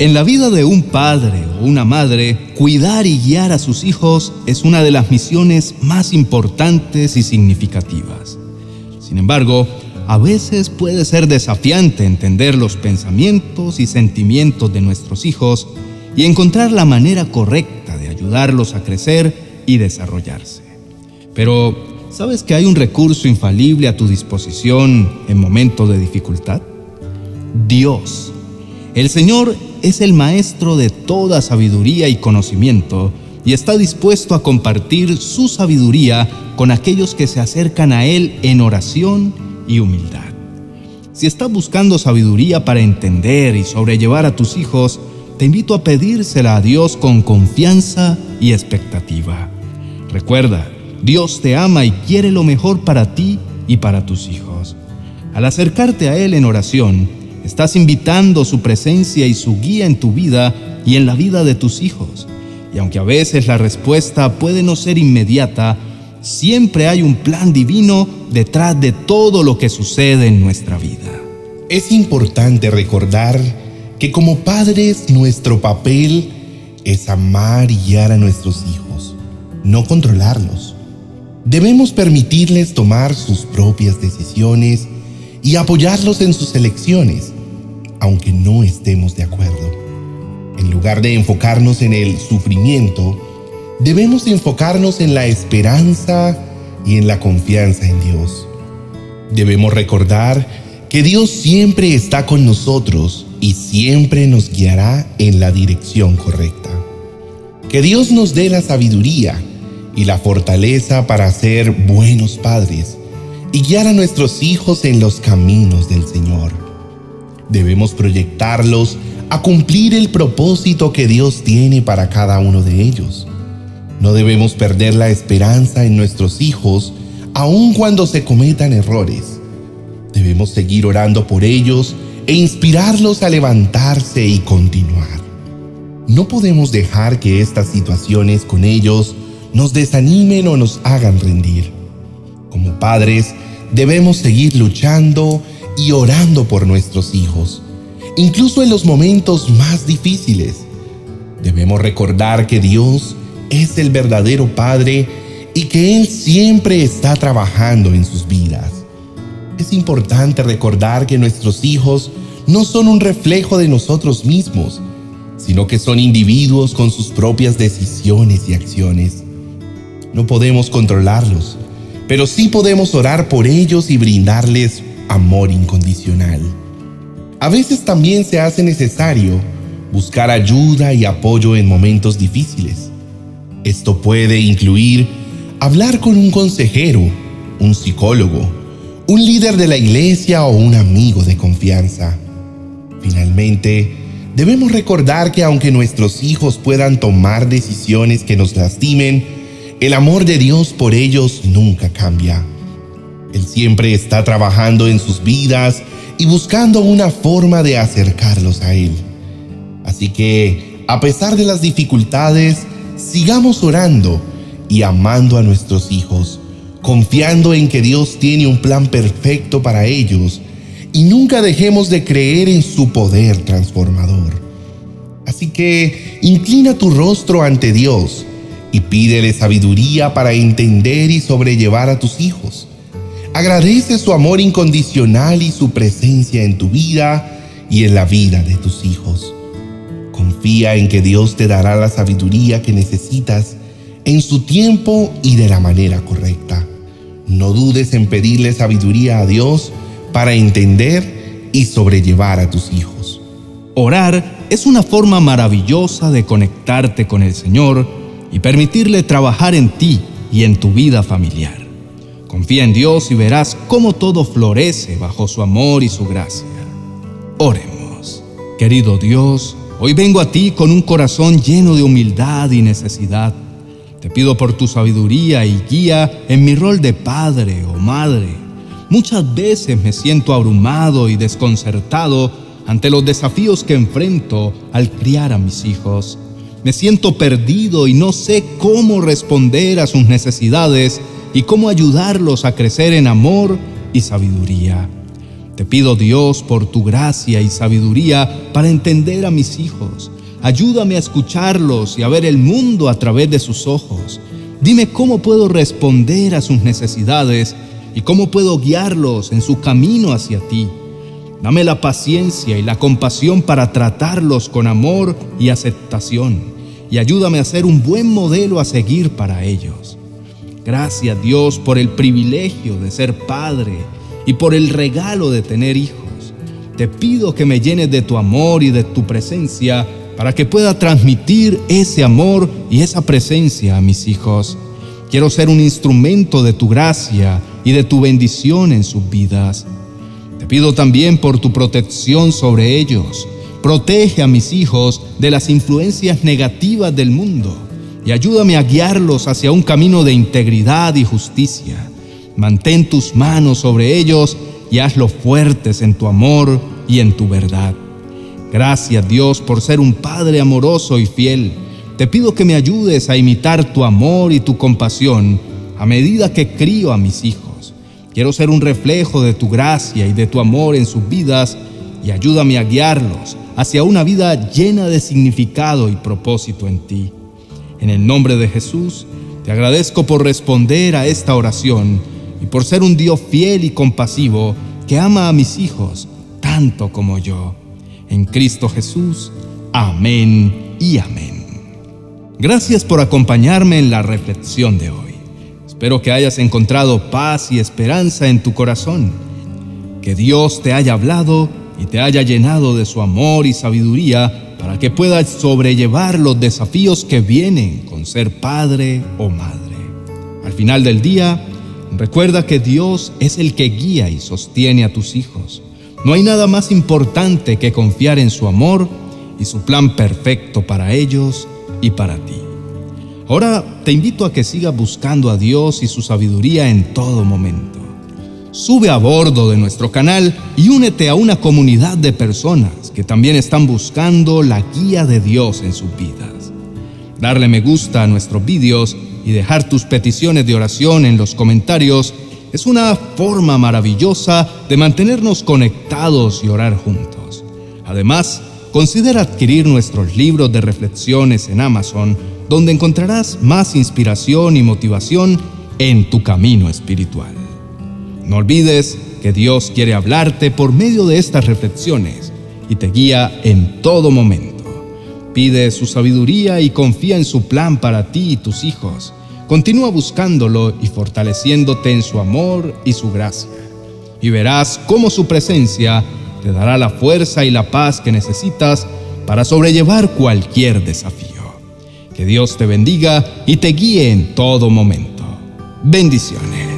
En la vida de un padre o una madre, cuidar y guiar a sus hijos es una de las misiones más importantes y significativas. Sin embargo, a veces puede ser desafiante entender los pensamientos y sentimientos de nuestros hijos y encontrar la manera correcta de ayudarlos a crecer y desarrollarse. Pero, ¿sabes que hay un recurso infalible a tu disposición en momentos de dificultad? Dios. El Señor es el maestro de toda sabiduría y conocimiento y está dispuesto a compartir su sabiduría con aquellos que se acercan a Él en oración y humildad. Si estás buscando sabiduría para entender y sobrellevar a tus hijos, te invito a pedírsela a Dios con confianza y expectativa. Recuerda, Dios te ama y quiere lo mejor para ti y para tus hijos. Al acercarte a Él en oración, Estás invitando su presencia y su guía en tu vida y en la vida de tus hijos. Y aunque a veces la respuesta puede no ser inmediata, siempre hay un plan divino detrás de todo lo que sucede en nuestra vida. Es importante recordar que como padres nuestro papel es amar y guiar a nuestros hijos, no controlarlos. Debemos permitirles tomar sus propias decisiones y apoyarlos en sus elecciones, aunque no estemos de acuerdo. En lugar de enfocarnos en el sufrimiento, debemos enfocarnos en la esperanza y en la confianza en Dios. Debemos recordar que Dios siempre está con nosotros y siempre nos guiará en la dirección correcta. Que Dios nos dé la sabiduría y la fortaleza para ser buenos padres y guiar a nuestros hijos en los caminos del Señor. Debemos proyectarlos a cumplir el propósito que Dios tiene para cada uno de ellos. No debemos perder la esperanza en nuestros hijos aun cuando se cometan errores. Debemos seguir orando por ellos e inspirarlos a levantarse y continuar. No podemos dejar que estas situaciones con ellos nos desanimen o nos hagan rendir. Como padres, debemos seguir luchando y orando por nuestros hijos, incluso en los momentos más difíciles. Debemos recordar que Dios es el verdadero Padre y que Él siempre está trabajando en sus vidas. Es importante recordar que nuestros hijos no son un reflejo de nosotros mismos, sino que son individuos con sus propias decisiones y acciones. No podemos controlarlos, pero sí podemos orar por ellos y brindarles amor incondicional. A veces también se hace necesario buscar ayuda y apoyo en momentos difíciles. Esto puede incluir hablar con un consejero, un psicólogo, un líder de la iglesia o un amigo de confianza. Finalmente, debemos recordar que aunque nuestros hijos puedan tomar decisiones que nos lastimen, el amor de Dios por ellos nunca cambia. Él siempre está trabajando en sus vidas y buscando una forma de acercarlos a Él. Así que, a pesar de las dificultades, sigamos orando y amando a nuestros hijos, confiando en que Dios tiene un plan perfecto para ellos y nunca dejemos de creer en su poder transformador. Así que inclina tu rostro ante Dios y pídele sabiduría para entender y sobrellevar a tus hijos. Agradece su amor incondicional y su presencia en tu vida y en la vida de tus hijos. Confía en que Dios te dará la sabiduría que necesitas en su tiempo y de la manera correcta. No dudes en pedirle sabiduría a Dios para entender y sobrellevar a tus hijos. Orar es una forma maravillosa de conectarte con el Señor y permitirle trabajar en ti y en tu vida familiar. Confía en Dios y verás cómo todo florece bajo su amor y su gracia. Oremos. Querido Dios, hoy vengo a ti con un corazón lleno de humildad y necesidad. Te pido por tu sabiduría y guía en mi rol de padre o madre. Muchas veces me siento abrumado y desconcertado ante los desafíos que enfrento al criar a mis hijos. Me siento perdido y no sé cómo responder a sus necesidades y cómo ayudarlos a crecer en amor y sabiduría. Te pido Dios por tu gracia y sabiduría para entender a mis hijos. Ayúdame a escucharlos y a ver el mundo a través de sus ojos. Dime cómo puedo responder a sus necesidades y cómo puedo guiarlos en su camino hacia ti. Dame la paciencia y la compasión para tratarlos con amor y aceptación y ayúdame a ser un buen modelo a seguir para ellos. Gracias Dios por el privilegio de ser padre y por el regalo de tener hijos. Te pido que me llenes de tu amor y de tu presencia para que pueda transmitir ese amor y esa presencia a mis hijos. Quiero ser un instrumento de tu gracia y de tu bendición en sus vidas. Te pido también por tu protección sobre ellos. Protege a mis hijos de las influencias negativas del mundo y ayúdame a guiarlos hacia un camino de integridad y justicia. Mantén tus manos sobre ellos y hazlos fuertes en tu amor y en tu verdad. Gracias Dios por ser un Padre amoroso y fiel. Te pido que me ayudes a imitar tu amor y tu compasión a medida que crío a mis hijos. Quiero ser un reflejo de tu gracia y de tu amor en sus vidas y ayúdame a guiarlos hacia una vida llena de significado y propósito en ti. En el nombre de Jesús, te agradezco por responder a esta oración y por ser un Dios fiel y compasivo que ama a mis hijos tanto como yo. En Cristo Jesús, amén y amén. Gracias por acompañarme en la reflexión de hoy. Espero que hayas encontrado paz y esperanza en tu corazón. Que Dios te haya hablado y te haya llenado de su amor y sabiduría para que puedas sobrellevar los desafíos que vienen con ser padre o madre. Al final del día, recuerda que Dios es el que guía y sostiene a tus hijos. No hay nada más importante que confiar en su amor y su plan perfecto para ellos y para ti. Ahora te invito a que sigas buscando a Dios y su sabiduría en todo momento. Sube a bordo de nuestro canal y únete a una comunidad de personas que también están buscando la guía de Dios en sus vidas. Darle me gusta a nuestros vídeos y dejar tus peticiones de oración en los comentarios es una forma maravillosa de mantenernos conectados y orar juntos. Además, considera adquirir nuestros libros de reflexiones en Amazon, donde encontrarás más inspiración y motivación en tu camino espiritual. No olvides que Dios quiere hablarte por medio de estas reflexiones y te guía en todo momento. Pide su sabiduría y confía en su plan para ti y tus hijos. Continúa buscándolo y fortaleciéndote en su amor y su gracia. Y verás cómo su presencia te dará la fuerza y la paz que necesitas para sobrellevar cualquier desafío. Que Dios te bendiga y te guíe en todo momento. Bendiciones.